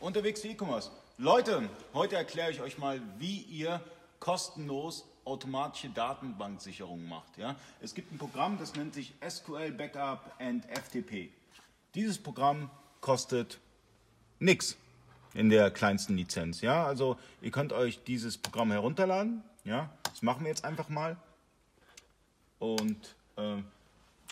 Unterwegs für E-Commerce. Leute, heute erkläre ich euch mal, wie ihr kostenlos automatische Datenbanksicherung macht. Ja? Es gibt ein Programm, das nennt sich SQL Backup and FTP. Dieses Programm kostet nichts in der kleinsten Lizenz. Ja? Also ihr könnt euch dieses Programm herunterladen. Ja? Das machen wir jetzt einfach mal. Und äh,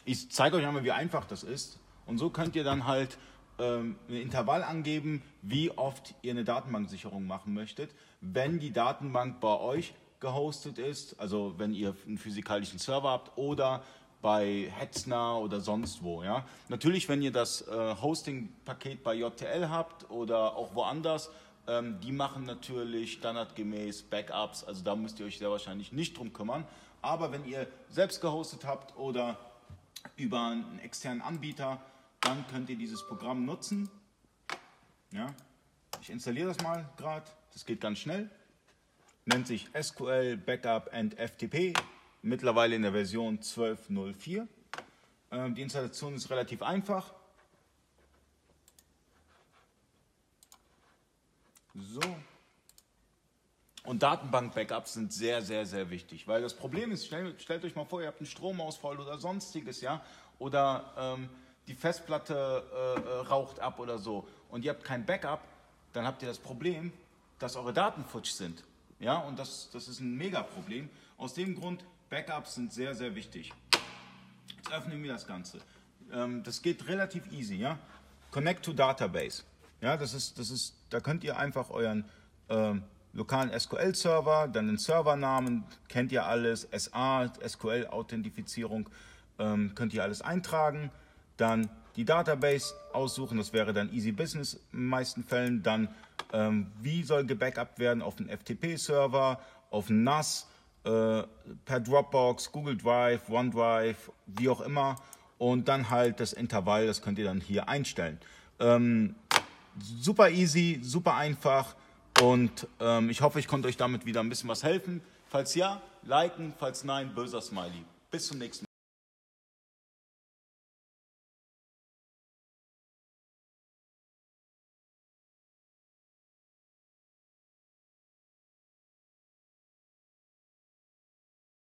ich zeige euch einmal, wie einfach das ist. Und so könnt ihr dann halt ähm, ein Intervall angeben, wie oft ihr eine Datenbanksicherung machen möchtet. Wenn die Datenbank bei euch gehostet ist, also wenn ihr einen physikalischen Server habt oder bei Hetzner oder sonst wo. Ja? Natürlich, wenn ihr das äh, Hosting-Paket bei JTL habt oder auch woanders, ähm, die machen natürlich standardgemäß Backups, also da müsst ihr euch sehr wahrscheinlich nicht drum kümmern. Aber wenn ihr selbst gehostet habt oder über einen externen Anbieter, dann könnt ihr dieses Programm nutzen. Ja? Ich installiere das mal gerade, das geht ganz schnell. Nennt sich SQL Backup and FTP, mittlerweile in der Version 12.04. Ähm, die Installation ist relativ einfach. So. Und Datenbank-Backups sind sehr, sehr, sehr wichtig, weil das Problem ist, stellt, stellt, euch mal vor, ihr habt einen Stromausfall oder sonstiges, ja, oder ähm, die Festplatte äh, äh, raucht ab oder so und ihr habt kein Backup, dann habt ihr das Problem, dass eure Daten futsch sind. Ja, und das, das ist ein Mega-Problem. Aus dem Grund, Backups sind sehr, sehr wichtig. Jetzt öffnen wir das Ganze. Ähm, das geht relativ easy, ja. Connect to Database. Ja, das ist, das ist, da könnt ihr einfach euren ähm, lokalen SQL-Server, dann den Servernamen, kennt ihr alles, SA, SQL-Authentifizierung, ähm, könnt ihr alles eintragen dann die Database aussuchen, das wäre dann Easy Business in den meisten Fällen, dann ähm, wie soll gebackupt werden auf den FTP-Server, auf den NAS, äh, per Dropbox, Google Drive, OneDrive, wie auch immer und dann halt das Intervall, das könnt ihr dann hier einstellen. Ähm, super easy, super einfach und ähm, ich hoffe, ich konnte euch damit wieder ein bisschen was helfen. Falls ja, liken, falls nein, böser Smiley. Bis zum nächsten Mal.